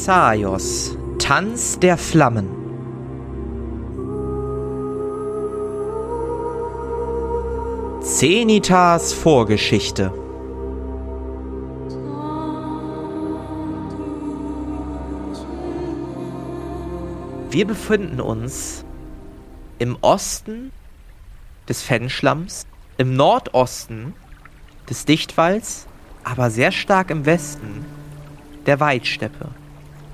Thessaios, Tanz der Flammen. Zenitas Vorgeschichte. Wir befinden uns im Osten des Fennschlamms, im Nordosten des Dichtwalds, aber sehr stark im Westen der Weidsteppe.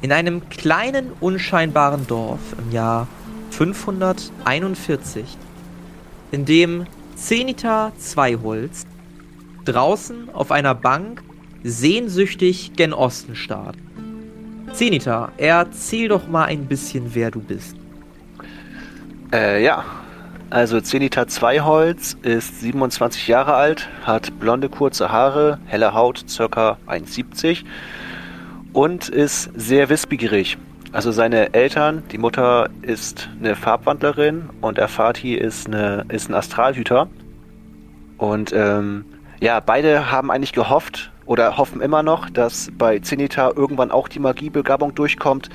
In einem kleinen, unscheinbaren Dorf im Jahr 541, in dem Zenita Zweiholz draußen auf einer Bank sehnsüchtig gen Osten starrt. Zenita, erzähl doch mal ein bisschen, wer du bist. Äh, ja. Also Zenita Zweiholz ist 27 Jahre alt, hat blonde kurze Haare, helle Haut, ca. 1,70 und ist sehr wissbegierig. Also seine Eltern, die Mutter ist eine Farbwandlerin und der Vati ist, eine, ist ein Astralhüter. Und ähm, ja, beide haben eigentlich gehofft oder hoffen immer noch, dass bei Zenita irgendwann auch die Magiebegabung durchkommt,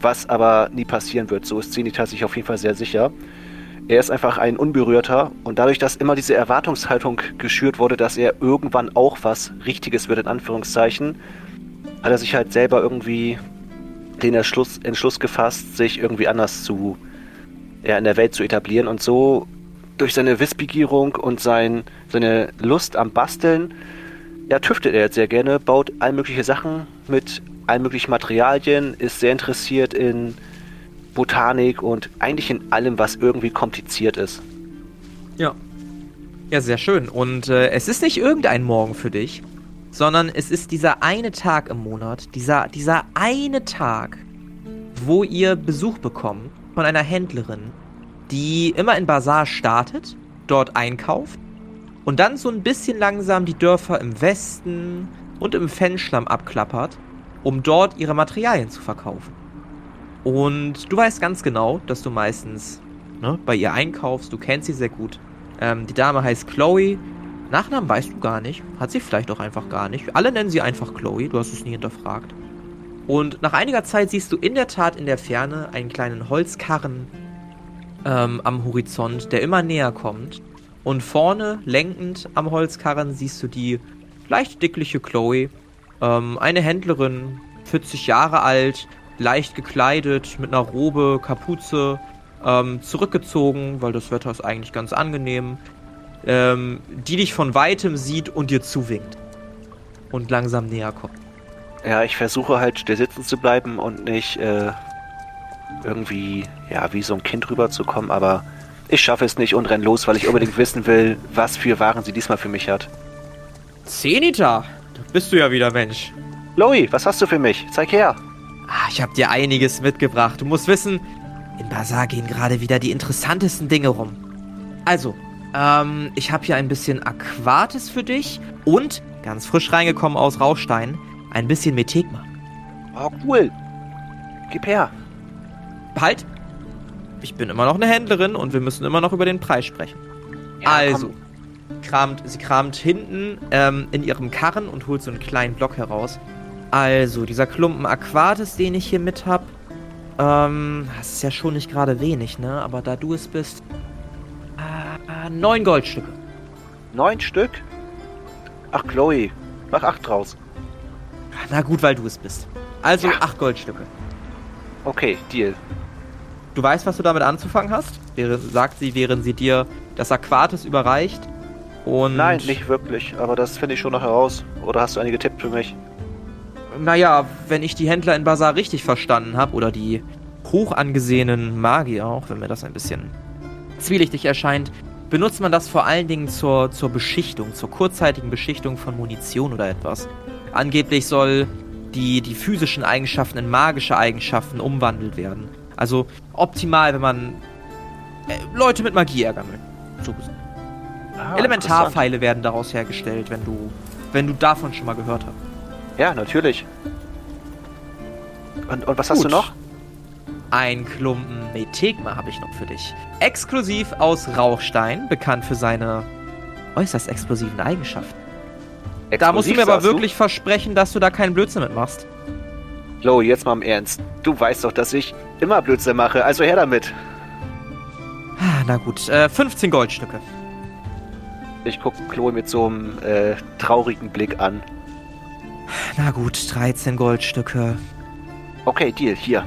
was aber nie passieren wird. So ist Zenita sich auf jeden Fall sehr sicher. Er ist einfach ein Unberührter und dadurch, dass immer diese Erwartungshaltung geschürt wurde, dass er irgendwann auch was Richtiges wird, in Anführungszeichen, hat er sich halt selber irgendwie den Entschluss, Entschluss gefasst, sich irgendwie anders zu, ja, in der Welt zu etablieren und so durch seine Wissbegierung und sein, seine Lust am Basteln, ja, tüftet er jetzt sehr gerne, baut all mögliche Sachen mit allen möglichen Materialien, ist sehr interessiert in Botanik und eigentlich in allem, was irgendwie kompliziert ist. Ja. Ja, sehr schön. Und äh, es ist nicht irgendein Morgen für dich, sondern es ist dieser eine Tag im Monat, dieser, dieser eine Tag, wo ihr Besuch bekommt von einer Händlerin, die immer in Bazar startet, dort einkauft und dann so ein bisschen langsam die Dörfer im Westen und im Fenschlamm abklappert, um dort ihre Materialien zu verkaufen. Und du weißt ganz genau, dass du meistens ne, bei ihr einkaufst. Du kennst sie sehr gut. Ähm, die Dame heißt Chloe. Nachnamen weißt du gar nicht. Hat sie vielleicht auch einfach gar nicht. Alle nennen sie einfach Chloe. Du hast es nie hinterfragt. Und nach einiger Zeit siehst du in der Tat in der Ferne einen kleinen Holzkarren ähm, am Horizont, der immer näher kommt. Und vorne, lenkend am Holzkarren, siehst du die leicht dickliche Chloe. Ähm, eine Händlerin, 40 Jahre alt, leicht gekleidet, mit einer Robe, Kapuze, ähm, zurückgezogen, weil das Wetter ist eigentlich ganz angenehm, ähm, die dich von weitem sieht und dir zuwinkt und langsam näher kommt. Ja, ich versuche halt still sitzen zu bleiben und nicht äh, irgendwie, ja, wie so ein Kind rüberzukommen, aber ich schaffe es nicht und renn los, weil ich unbedingt wissen will, was für Waren sie diesmal für mich hat. Zenita, da bist du ja wieder, Mensch. Chloe, was hast du für mich? Zeig her. Ah, ich habe dir einiges mitgebracht. Du musst wissen, in Bazar gehen gerade wieder die interessantesten Dinge rum. Also, ähm, ich habe hier ein bisschen Aquatis für dich und, ganz frisch reingekommen aus Rauchstein, ein bisschen Metegma. Oh, cool. Gib her. Halt! Ich bin immer noch eine Händlerin und wir müssen immer noch über den Preis sprechen. Ja, also, kramt, sie kramt hinten ähm, in ihrem Karren und holt so einen kleinen Block heraus. Also, dieser Klumpen Aquatis, den ich hier mit hab, ähm, das ist ja schon nicht gerade wenig, ne? Aber da du es bist, neun Goldstücke. Neun Stück? Ach, Chloe, mach acht draus. Na gut, weil du es bist. Also Ja. acht Goldstücke. Okay, Deal. Du weißt, was du damit anzufangen hast? Sagt sie, während sie dir das Aquatis überreicht. Und Nein, nicht wirklich, aber das finde ich schon noch heraus. Oder hast du einige Tipps für mich? Naja, wenn ich die Händler in Bazar richtig verstanden habe, oder die hoch angesehenen Magier, auch wenn mir das ein bisschen zwielichtig erscheint, benutzt man das vor allen Dingen zur, zur Beschichtung, zur kurzzeitigen Beschichtung von Munition oder etwas. Angeblich soll die, die physischen Eigenschaften in magische Eigenschaften umwandelt werden. Also optimal, wenn man äh, Leute mit Magie ärgern will. So gesagt. Ah, Elementarpfeile werden daraus hergestellt, wenn du, wenn du davon schon mal gehört hast. Ja, natürlich. Und, und was hast Gut. du noch? Ein Klumpen Metegma habe ich noch für dich. Exklusiv aus Rauchstein, bekannt für seine äußerst explosiven Eigenschaften. Da musst du Explosiv, mir aber wirklich versprechen, dass du da keinen Blödsinn mitmachst. Lo, jetzt mal im Ernst. Du weißt doch, dass ich immer Blödsinn mache, also her damit. Ah, Na gut, äh, 15 Goldstücke. Ich gucke Chloe mit so einem äh, traurigen Blick an. Na gut, 13 Goldstücke. Okay, Deal, hier.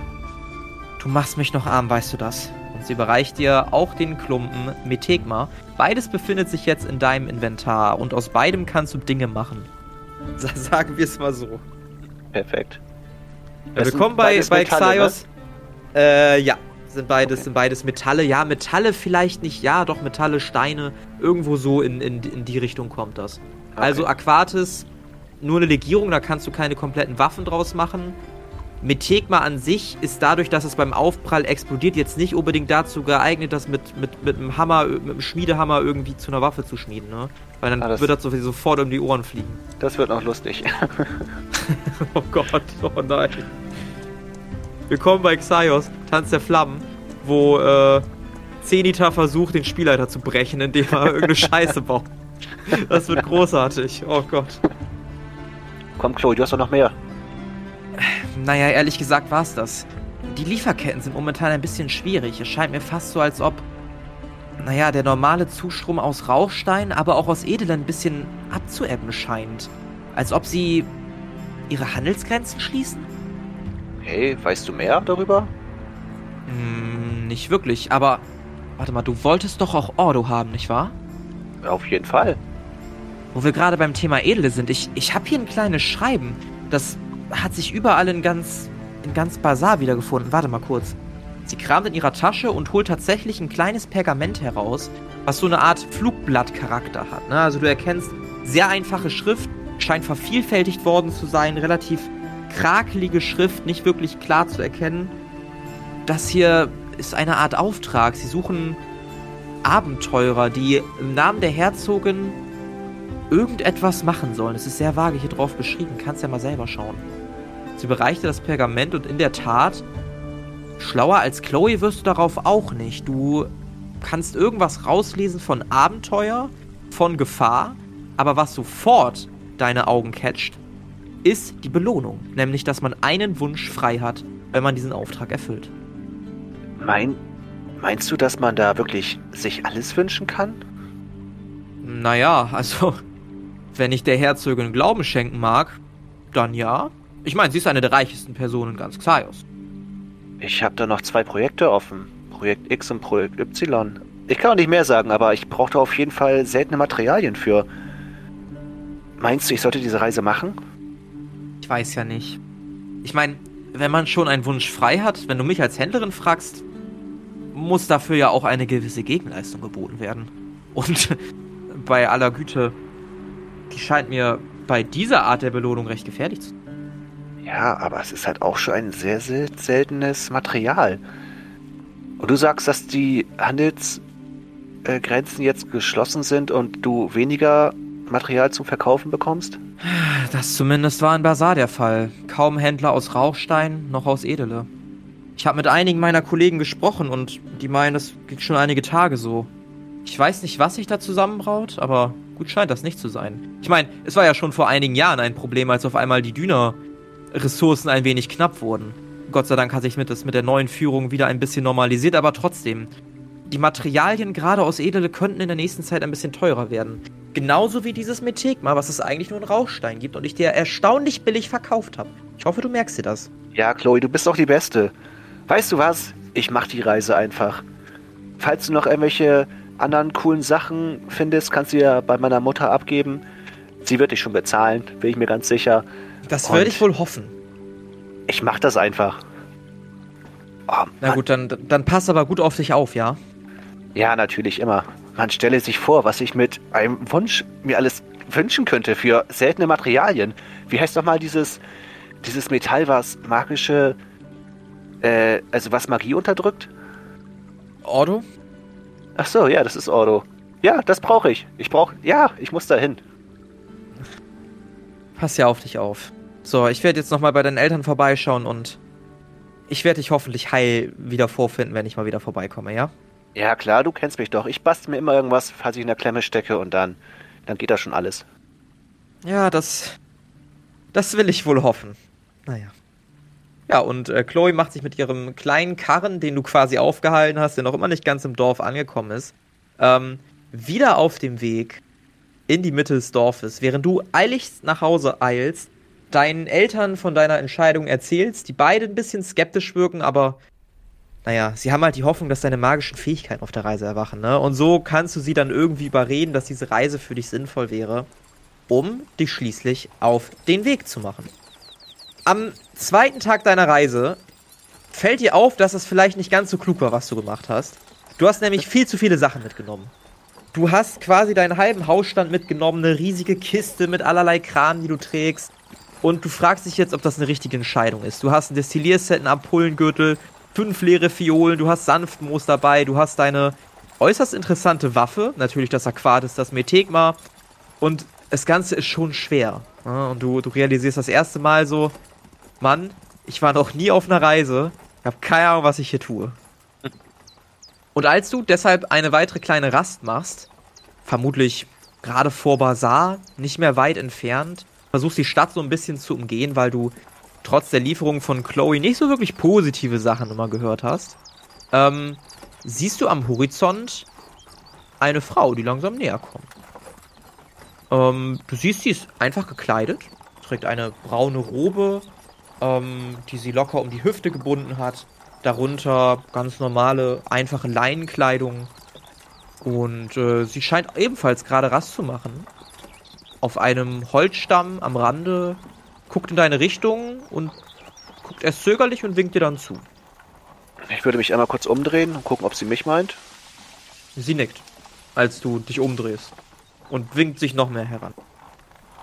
Du machst mich noch arm, weißt du das? Und sie überreicht dir auch den Klumpen Metegma. Beides befindet sich jetzt in deinem Inventar und aus beidem kannst du Dinge machen. Sa- Sagen wir es mal so. Perfekt. Ja, willkommen bei, bei Metalle, ne? Xaios. Äh, ja. Sind beides, Okay. sind beides Metalle. Ja, Metalle vielleicht nicht. Ja, doch Metalle, Steine. Irgendwo so in, in, in die Richtung kommt das. Okay. Also Aquatis, nur eine Legierung, da kannst du keine kompletten Waffen draus machen. Metegma an sich ist dadurch, dass es beim Aufprall explodiert, jetzt nicht unbedingt dazu geeignet, das mit, mit, mit einem Hammer, mit einem Schmiedehammer irgendwie zu einer Waffe zu schmieden, ne? Weil dann Ah, das- wird das sowieso sofort um die Ohren fliegen. Das wird noch lustig. Oh Gott, oh nein. Willkommen bei Xaios, Tanz der Flammen, wo äh, Zenita versucht, den Spielleiter zu brechen, indem er irgendeine Scheiße baut. Das wird großartig. Oh Gott. Komm, Chloe, du hast doch noch mehr. Naja, ehrlich gesagt war's das. Die Lieferketten sind momentan ein bisschen schwierig. Es scheint mir fast so, als ob, naja, der normale Zustrom aus Rauchstein, aber auch aus Edel ein bisschen abzuebben scheint. Als ob sie ihre Handelsgrenzen schließen? Hey, weißt du mehr darüber? Hm, nicht wirklich, aber warte mal, du wolltest doch auch Ordo haben, nicht wahr? Auf jeden Fall. Wo wir gerade beim Thema Edle sind, ich, ich habe hier ein kleines Schreiben. Das hat sich überall in ganz, in ganz Bazar wiedergefunden. Warte mal kurz. Sie kramt in ihrer Tasche und holt tatsächlich ein kleines Pergament heraus, was so eine Art Flugblattcharakter hat. Ne? Also du erkennst sehr einfache Schrift, scheint vervielfältigt worden zu sein, relativ krakelige Schrift, nicht wirklich klar zu erkennen. Das hier ist eine Art Auftrag. Sie suchen Abenteurer, die im Namen der Herzogin irgendetwas machen sollen. Es ist sehr vage hier drauf beschrieben. Kannst ja mal selber schauen. Sie bereichte das Pergament und in der Tat, schlauer als Chloe wirst du darauf auch nicht. Du kannst irgendwas rauslesen von Abenteuer, von Gefahr, aber was sofort deine Augen catcht, ist die Belohnung. Nämlich, dass man einen Wunsch frei hat, wenn man diesen Auftrag erfüllt. Mein, meinst du, dass man da wirklich sich alles wünschen kann? Naja, also, wenn ich der Herzogin Glauben schenken mag, dann ja. Ich meine, sie ist eine der reichsten Personen ganz Xaios. Ich habe da noch zwei Projekte offen. Projekt X und Projekt Y. Ich kann auch nicht mehr sagen, aber ich brauchte auf jeden Fall seltene Materialien für. Meinst du, ich sollte diese Reise machen? Ich weiß ja nicht. Ich meine, wenn man schon einen Wunsch frei hat, wenn du mich als Händlerin fragst, muss dafür ja auch eine gewisse Gegenleistung geboten werden. Und bei aller Güte, die scheint mir bei dieser Art der Belohnung recht gefährlich zu sein. Ja, aber es ist halt auch schon ein sehr, sehr seltenes Material. Und du sagst, dass die Handelsgrenzen jetzt geschlossen sind und du weniger Material zum Verkaufen bekommst? Das zumindest war in Basar der Fall. Kaum Händler aus Rauchstein, noch aus Edele. Ich habe mit einigen meiner Kollegen gesprochen und die meinen, das geht schon einige Tage so. Ich weiß nicht, was sich da zusammenbraut, aber gut scheint das nicht zu sein. Ich meine, es war ja schon vor einigen Jahren ein Problem, als auf einmal die Düner-Ressourcen ein wenig knapp wurden. Gott sei Dank hat sich mit, das mit der neuen Führung wieder ein bisschen normalisiert, aber trotzdem. Die Materialien gerade aus Edele könnten in der nächsten Zeit ein bisschen teurer werden. Genauso wie dieses Metegma, was es eigentlich nur in Rauchstein gibt und ich dir erstaunlich billig verkauft habe. Ich hoffe, du merkst dir das. Ja, Chloe, du bist doch die Beste. Weißt du was? Ich mach die Reise einfach. Falls du noch irgendwelche anderen coolen Sachen findest, kannst du ja bei meiner Mutter abgeben. Sie wird dich schon bezahlen, bin ich mir ganz sicher. Das würde ich wohl hoffen. Ich mach das einfach. Oh, Na gut, dann, dann pass aber gut auf dich auf, ja? Ja, natürlich immer. Man stelle sich vor, was ich mit einem Wunsch mir alles wünschen könnte für seltene Materialien. Wie heißt doch mal dieses, dieses Metall, was magische, äh, also was Magie unterdrückt? Ordo? Ach so, ja, das ist Ordo. Ja, das brauche ich. Ich brauche, ja, ich muss dahin. Pass ja auf dich auf. So, ich werde jetzt nochmal bei deinen Eltern vorbeischauen und ich werde dich hoffentlich heil wieder vorfinden, wenn ich mal wieder vorbeikomme, ja? Ja, klar, du kennst mich doch. Ich bastel mir immer irgendwas, falls ich in der Klemme stecke und dann, dann geht das schon alles. Ja, das. Das will ich wohl hoffen. Naja. Ja, und äh, Chloe macht sich mit ihrem kleinen Karren, den du quasi aufgehalten hast, der noch immer nicht ganz im Dorf angekommen ist, ähm, wieder auf dem Weg in die Mitte des Dorfes, während du eiligst nach Hause eilst, deinen Eltern von deiner Entscheidung erzählst, die beide ein bisschen skeptisch wirken, aber naja, sie haben halt die Hoffnung, dass deine magischen Fähigkeiten auf der Reise erwachen, ne? Und so kannst du sie dann irgendwie überreden, dass diese Reise für dich sinnvoll wäre, um dich schließlich auf den Weg zu machen. Am zweiten Tag deiner Reise fällt dir auf, dass es vielleicht nicht ganz so klug war, was du gemacht hast. Du hast nämlich viel zu viele Sachen mitgenommen. Du hast quasi deinen halben Hausstand mitgenommen, eine riesige Kiste mit allerlei Kran, die du trägst. Und du fragst dich jetzt, ob das eine richtige Entscheidung ist. Du hast ein Destillierset, einen Ampullengürtel, fünf leere Fiolen, du hast Sanftmoos dabei, du hast deine äußerst interessante Waffe, natürlich das Aquatis, das Metegma. Und das Ganze ist schon schwer. Und du, du realisierst das erste Mal so, Mann, ich war noch nie auf einer Reise, ich habe keine Ahnung, was ich hier tue. Und als du deshalb eine weitere kleine Rast machst, vermutlich gerade vor Bazar, nicht mehr weit entfernt, versuchst die Stadt so ein bisschen zu umgehen, weil du trotz der Lieferung von Chloe nicht so wirklich positive Sachen immer gehört hast, ähm, siehst du am Horizont eine Frau, die langsam näher kommt. Ähm, du siehst, sie ist einfach gekleidet, trägt eine braune Robe, ähm, die sie locker um die Hüfte gebunden hat. Darunter ganz normale, einfache Leinenkleidung. Und äh, sie scheint ebenfalls gerade Rast zu machen. Auf einem Holzstamm am Rande guckt in deine Richtung und guckt erst zögerlich und winkt dir dann zu. Ich würde mich einmal kurz umdrehen und gucken, ob sie mich meint. Sie nickt, als du dich umdrehst und winkt sich noch mehr heran.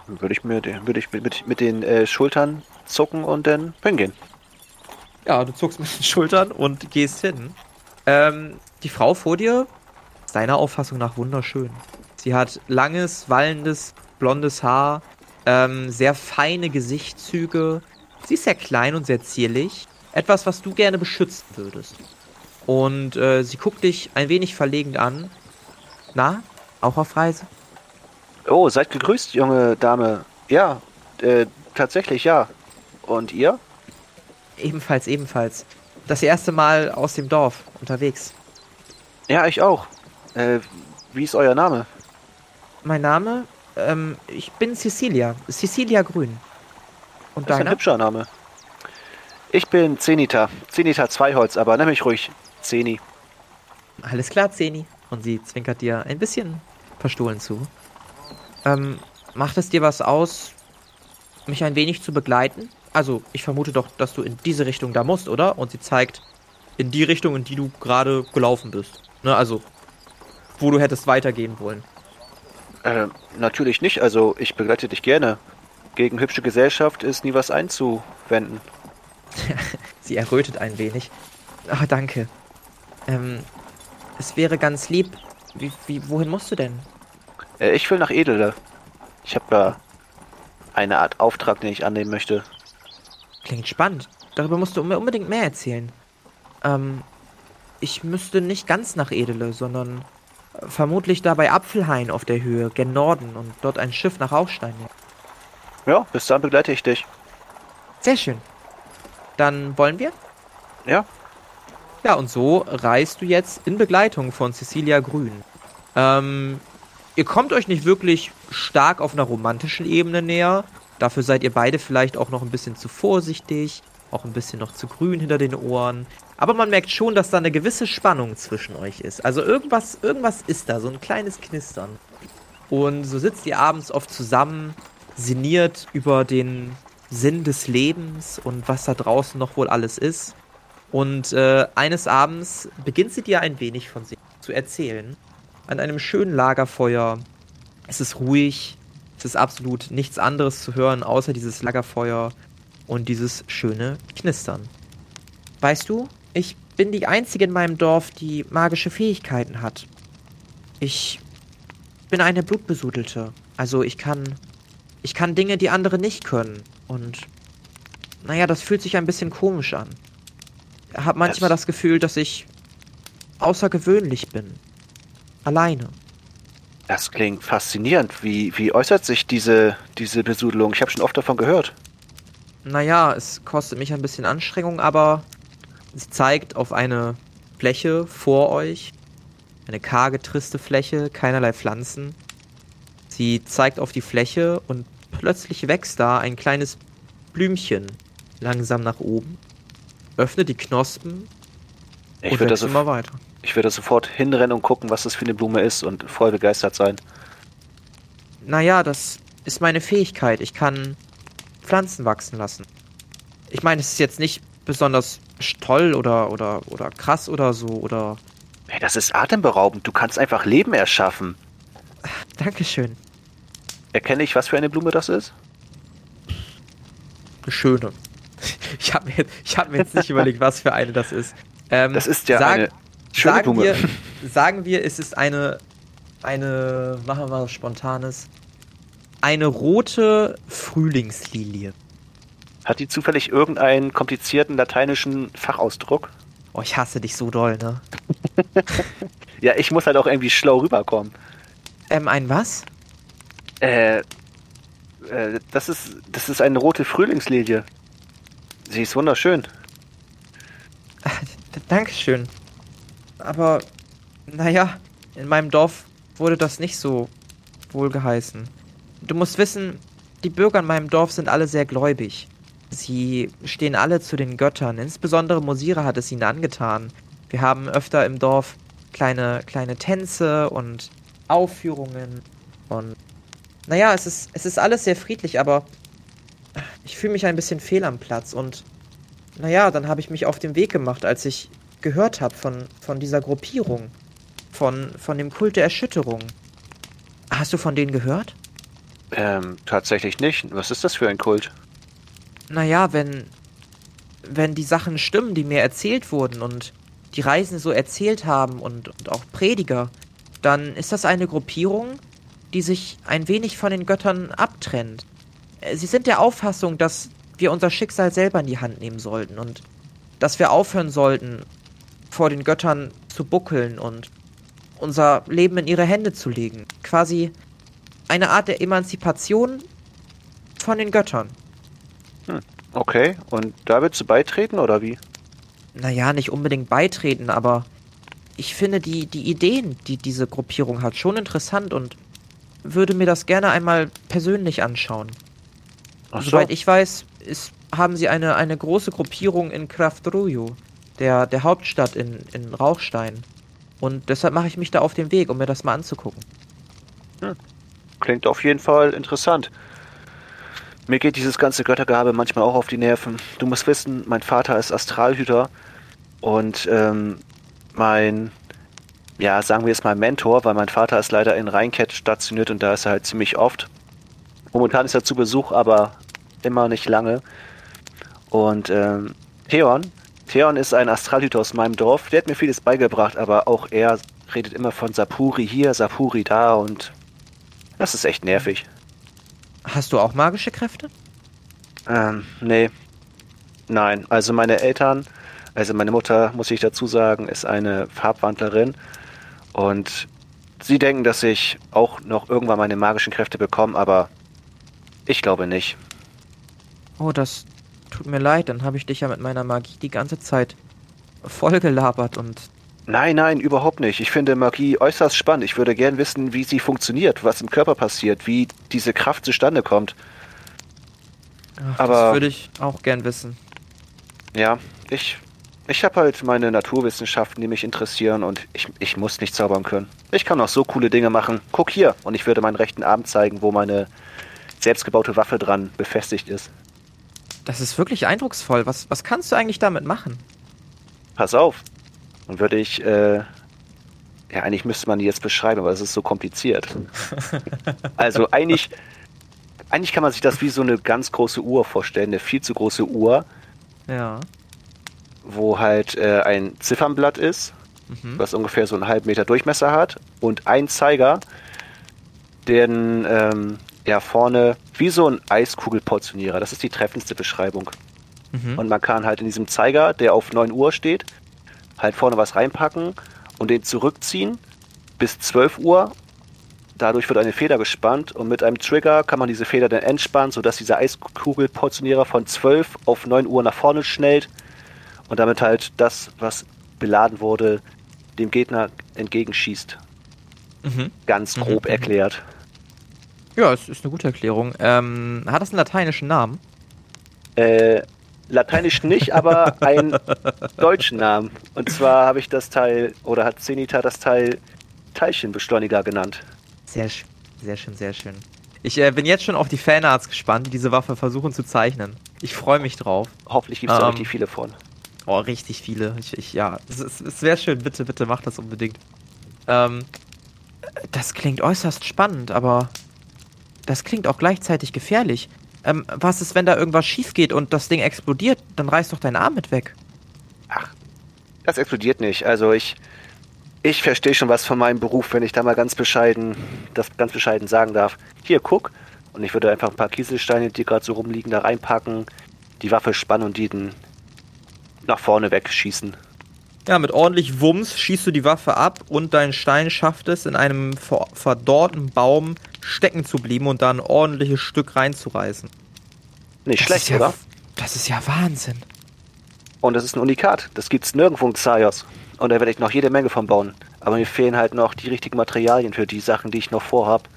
Würde ich mir würde ich mit, mit, mit den äh, Schultern zucken und dann hingehen. Ja, du zuckst mit den Schultern und gehst hin. Ähm, die Frau vor dir ist deiner Auffassung nach wunderschön. Sie hat langes, wallendes, blondes Haar, ähm, sehr feine Gesichtszüge. Sie ist sehr klein und sehr zierlich. Etwas, was du gerne beschützen würdest. Und äh, sie guckt dich ein wenig verlegend an. Na, auch auf Reise? Oh, seid gegrüßt, junge Dame. Ja, äh, tatsächlich ja. Und ihr? Ebenfalls, ebenfalls. Das erste Mal aus dem Dorf unterwegs. Ja, ich auch. Äh, wie ist euer Name? Mein Name? Ähm, ich bin Cecilia. Cecilia Grün. Und das deiner? ist ein hübscher Name. Ich bin Zenita. Zenita Zweiholz, aber nenn mich ruhig Zeni. Alles klar, Zeni. Und sie zwinkert dir ein bisschen verstohlen zu. Ähm, macht es dir was aus, mich ein wenig zu begleiten? Also, ich vermute doch, dass du in diese Richtung da musst, oder? Und sie zeigt in die Richtung, in die du gerade gelaufen bist. Ne, also, wo du hättest weitergehen wollen. Äh, natürlich nicht. Also ich begleite dich gerne. Gegen hübsche Gesellschaft ist nie was einzuwenden. Sie errötet ein wenig. Ach, danke. Ähm, es wäre ganz lieb. Wie, wie, wohin musst du denn? Äh, ich will nach Edele. Ich habe da eine Art Auftrag, den ich annehmen möchte. Klingt spannend. Darüber musst du mir unbedingt mehr erzählen. Ähm, ich müsste nicht ganz nach Edele, sondern Vermutlich da bei Apfelhain auf der Höhe, gen Norden und dort ein Schiff nach Rauchstein. Ja, bis dann begleite ich dich. Sehr schön. Dann wollen wir? Ja. Ja, und so reist du jetzt in Begleitung von Cecilia Grün. Ähm, ihr kommt euch nicht wirklich stark auf einer romantischen Ebene näher. Dafür seid ihr beide vielleicht auch noch ein bisschen zu vorsichtig, auch ein bisschen noch zu grün hinter den Ohren. Aber man merkt schon, dass da eine gewisse Spannung zwischen euch ist. Also irgendwas, irgendwas ist da, so ein kleines Knistern. Und so sitzt ihr abends oft zusammen, sinniert über den Sinn des Lebens und was da draußen noch wohl alles ist. Und äh, eines Abends beginnt sie dir ein wenig von sich zu erzählen. An einem schönen Lagerfeuer. Es ist ruhig. Es ist absolut nichts anderes zu hören, außer dieses Lagerfeuer und dieses schöne Knistern. Weißt du, ich bin die Einzige in meinem Dorf, die magische Fähigkeiten hat. Ich bin eine Blutbesudelte. Also ich kann. Ich kann Dinge, die andere nicht können. Und. Naja, das fühlt sich ein bisschen komisch an. Ich habe manchmal das, das Gefühl, dass ich außergewöhnlich bin. Alleine. Das klingt faszinierend. Wie, wie äußert sich diese, diese Besudelung? Ich habe schon oft davon gehört. naja, es kostet mich ein bisschen Anstrengung, aber sie zeigt auf eine Fläche vor euch. Eine karge, triste Fläche, keinerlei Pflanzen. Sie zeigt auf die Fläche und plötzlich wächst da ein kleines Blümchen langsam nach oben, öffnet die Knospen Ich und wächst immer weiter. Ich würde sofort hinrennen und gucken, was das für eine Blume ist und voll begeistert sein. Naja, das ist meine Fähigkeit. Ich kann Pflanzen wachsen lassen. Ich meine, es ist jetzt nicht besonders toll oder, oder, oder krass oder so oder. Hey, das ist atemberaubend. Du kannst einfach Leben erschaffen. Dankeschön. Erkenne ich, was für eine Blume das ist? Eine schöne. Ich habe mir, ich hab mir jetzt nicht überlegt, was für eine das ist. Ähm, Das ist ja sag- eine schöne sagen Blume. Wir, sagen wir, es ist eine, eine, machen wir was Spontanes, eine rote Frühlingslilie. Hat die zufällig irgendeinen komplizierten lateinischen Fachausdruck? Oh, ich hasse dich so doll, ne? Ja, ich muss halt auch irgendwie schlau rüberkommen. Ähm, ein was? Äh, äh, das ist, das ist eine rote Frühlingslilie. Sie ist wunderschön. Dankeschön. Aber, naja, in meinem Dorf wurde das nicht so wohl geheißen. Du musst wissen, die Bürger in meinem Dorf sind alle sehr gläubig. Sie stehen alle zu den Göttern. Insbesondere Mosira hat es ihnen angetan. Wir haben öfter im Dorf kleine, kleine Tänze und Aufführungen. Und naja, es ist, es ist alles sehr friedlich, aber ich fühle mich ein bisschen fehl am Platz. Und naja, dann habe ich mich auf den Weg gemacht, als ich gehört habe von, von dieser Gruppierung. Von, von dem Kult der Erschütterung. Hast du von denen gehört? Ähm, tatsächlich nicht. Was ist das für ein Kult? Naja, wenn, wenn die Sachen stimmen, die mir erzählt wurden und die Reisenden so erzählt haben und, und auch Prediger, dann ist das eine Gruppierung, die sich ein wenig von den Göttern abtrennt. Äh, Sie sind der Auffassung, dass wir unser Schicksal selber in die Hand nehmen sollten und dass wir aufhören sollten, vor den Göttern zu buckeln und unser Leben in ihre Hände zu legen. Quasi eine Art der Emanzipation von den Göttern. Okay, und da willst du beitreten oder wie? naja, nicht unbedingt beitreten, aber ich finde die, die Ideen, die diese Gruppierung hat, schon interessant und würde mir das gerne einmal persönlich anschauen. So. Soweit ich weiß, ist, haben sie eine, eine große Gruppierung in Kraftrojo, der, der Hauptstadt in, in Rauchstein. Und deshalb mache ich mich da auf den Weg, um mir das mal anzugucken. Klingt auf jeden Fall interessant. Mir geht dieses ganze Göttergehabe manchmal auch auf die Nerven. Du musst wissen, mein Vater ist Astralhüter und ähm, mein, ja, sagen wir es mal Mentor, weil mein Vater ist leider in Rheinkett stationiert und da ist er halt ziemlich oft. Momentan ist er zu Besuch, aber immer nicht lange. Und ähm, Theon, Theon ist ein Astralhüter aus meinem Dorf. Der hat mir vieles beigebracht, aber auch er redet immer von Sapuri hier, Sapuri da und das ist echt nervig. Hast du auch magische Kräfte? Ähm, nee. Nein, also meine Eltern, also meine Mutter, muss ich dazu sagen, ist eine Farbwandlerin und sie denken, dass ich auch noch irgendwann meine magischen Kräfte bekomme, aber ich glaube nicht. Oh, das tut mir leid, dann habe ich dich ja mit meiner Magie die ganze Zeit vollgelabert und Nein, nein, überhaupt nicht. Ich finde Magie äußerst spannend. Ich würde gern wissen, wie sie funktioniert, was im Körper passiert, wie diese Kraft zustande kommt. ach, Aber- das würde ich auch gern wissen. Ja, ich, ich habe halt meine Naturwissenschaften, die mich interessieren und ich, ich muss nicht zaubern können. Ich kann auch so coole Dinge machen. Guck hier und ich würde meinen rechten Arm zeigen, wo meine selbstgebaute Waffe dran befestigt ist. Das ist wirklich eindrucksvoll. Was, was kannst du eigentlich damit machen? Pass auf. Dann würde ich, äh, ja, eigentlich müsste man die jetzt beschreiben, aber es ist so kompliziert. also eigentlich, eigentlich kann man sich das wie so eine ganz große Uhr vorstellen, eine viel zu große Uhr, Ja. wo halt äh, ein Ziffernblatt ist, Mhm. was ungefähr so einen halben Meter Durchmesser hat und ein Zeiger, den ähm, ja vorne wie so ein Eiskugelportionierer. Das ist die treffendste Beschreibung. Mhm. Und man kann halt in diesem Zeiger, der auf 9 Uhr steht, halt vorne was reinpacken und den zurückziehen bis 12 Uhr Dadurch wird eine Feder gespannt und mit einem Trigger kann man diese Feder dann entspannen, sodass dieser Eiskugelportionierer von 12 auf 9 Uhr nach vorne schnellt und damit halt das, was beladen wurde, dem Gegner entgegenschießt. Mhm. Ganz grob mhm. erklärt. Ja, es ist eine gute Erklärung. Ähm, hat das einen lateinischen Namen? Äh, lateinisch nicht, aber einen deutschen Namen. Und zwar habe ich das Teil, oder hat Zenita das Teil Teilchenbeschleuniger genannt. Sehr schön, sehr schön, sehr schön. Ich äh, bin jetzt schon auf die Fanarts gespannt, die diese Waffe versuchen zu zeichnen. Ich freue mich drauf. Hoffentlich gibt es da ähm, richtig viele von. Oh, richtig viele. Ich, ich ja, es, es, es wäre schön. Bitte, bitte macht das unbedingt. Ähm, das klingt äußerst spannend, aber das klingt auch gleichzeitig gefährlich. Ähm, was ist, wenn da irgendwas schief geht und das Ding explodiert? Dann reißt doch dein Arm mit weg. Ach, das explodiert nicht. Also ich, ich verstehe schon was von meinem Beruf, wenn ich da mal ganz bescheiden, das ganz bescheiden sagen darf. Hier, guck. Und ich würde einfach ein paar Kieselsteine, die gerade so rumliegen, da reinpacken, die Waffe spannen und die nach vorne wegschießen. Ja, mit ordentlich Wumms schießt du die Waffe ab und dein Stein schafft es, in einem verdorrten Baum stecken zu bleiben und da ein ordentliches Stück reinzureißen. Nicht das schlecht, ja, oder? Das ist ja Wahnsinn. Und das ist ein Unikat. Das gibt's nirgendwo in Xaios. Und da werde ich noch jede Menge von bauen. Aber mir fehlen halt noch die richtigen Materialien für die Sachen, die ich noch vorhab.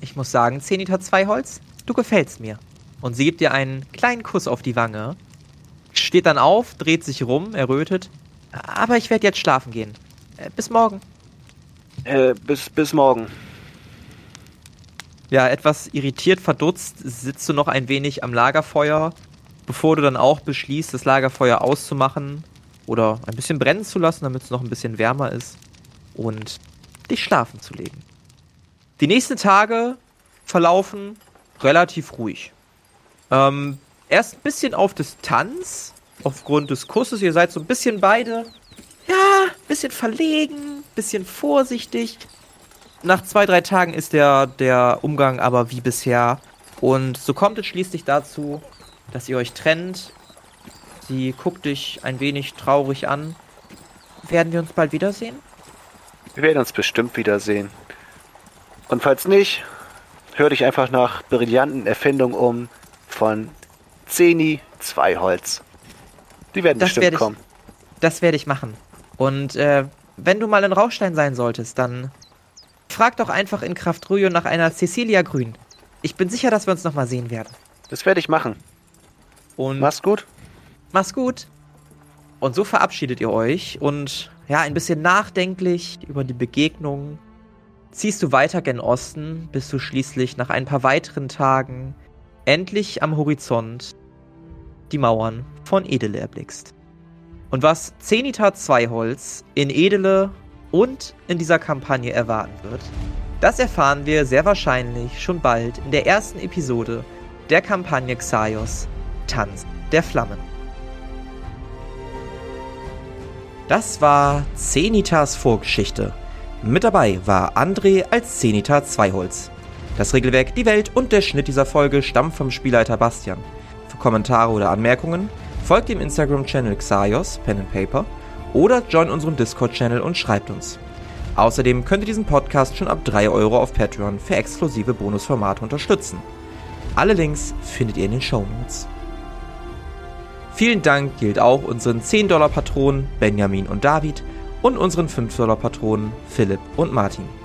Ich muss sagen, Zenita 2 Holz, du gefällst mir. Und sie gibt dir einen kleinen Kuss auf die Wange, steht dann auf, dreht sich rum, errötet aber ich werde jetzt schlafen gehen. Äh, bis morgen. Äh, bis, bis morgen. Ja, etwas irritiert, verdutzt, sitzt du noch ein wenig am Lagerfeuer, bevor du dann auch beschließt, das Lagerfeuer auszumachen oder ein bisschen brennen zu lassen, damit es noch ein bisschen wärmer ist und dich schlafen zu legen. Die nächsten Tage verlaufen relativ ruhig. Ähm, erst ein bisschen auf Distanz, aufgrund des Kusses. Ihr seid so ein bisschen beide, ja, bisschen verlegen, bisschen vorsichtig. Nach zwei, drei Tagen ist der, der Umgang aber wie bisher. Und so kommt es schließlich dazu, dass ihr euch trennt. Sie guckt dich ein wenig traurig an. Werden wir uns bald wiedersehen? Wir werden uns bestimmt wiedersehen. Und falls nicht, hör dich einfach nach brillanten Erfindungen um von Zeni Zweiholz. Die werden das bestimmt kommen. das werde ich machen. Und äh, wenn du mal in Rauchstein sein solltest, dann frag doch einfach in Kraftrühe nach einer Cecilia Grün. Ich bin sicher, dass wir uns nochmal sehen werden. Das werde ich machen. Und mach's gut. Mach's gut. Und so verabschiedet ihr euch und ja, ein bisschen nachdenklich über die Begegnung ziehst du weiter gen Osten, bis du schließlich nach ein paar weiteren Tagen endlich am Horizont die Mauern von Edele erblickst. Und was Zenita 2 Holz in Edele und in dieser Kampagne erwarten wird, das erfahren wir sehr wahrscheinlich schon bald in der ersten Episode der Kampagne Xaios Tanz der Flammen. Das war Zenitas Vorgeschichte. Mit dabei war André als Zenita Zweiholz. Das Regelwerk, die Welt und der Schnitt dieser Folge stammen vom Spielleiter Bastian. Für Kommentare oder Anmerkungen folgt dem Instagram-Channel Xaios Pen and Paper oder join unserem Discord-Channel und schreibt uns. Außerdem könnt ihr diesen Podcast schon ab 3 Euro auf Patreon für exklusive Bonusformate unterstützen. Alle Links findet ihr in den Show Notes. Vielen Dank gilt auch unseren 10-Dollar-Patronen Benjamin und David und unseren 5-Dollar-Patronen Philipp und Martin.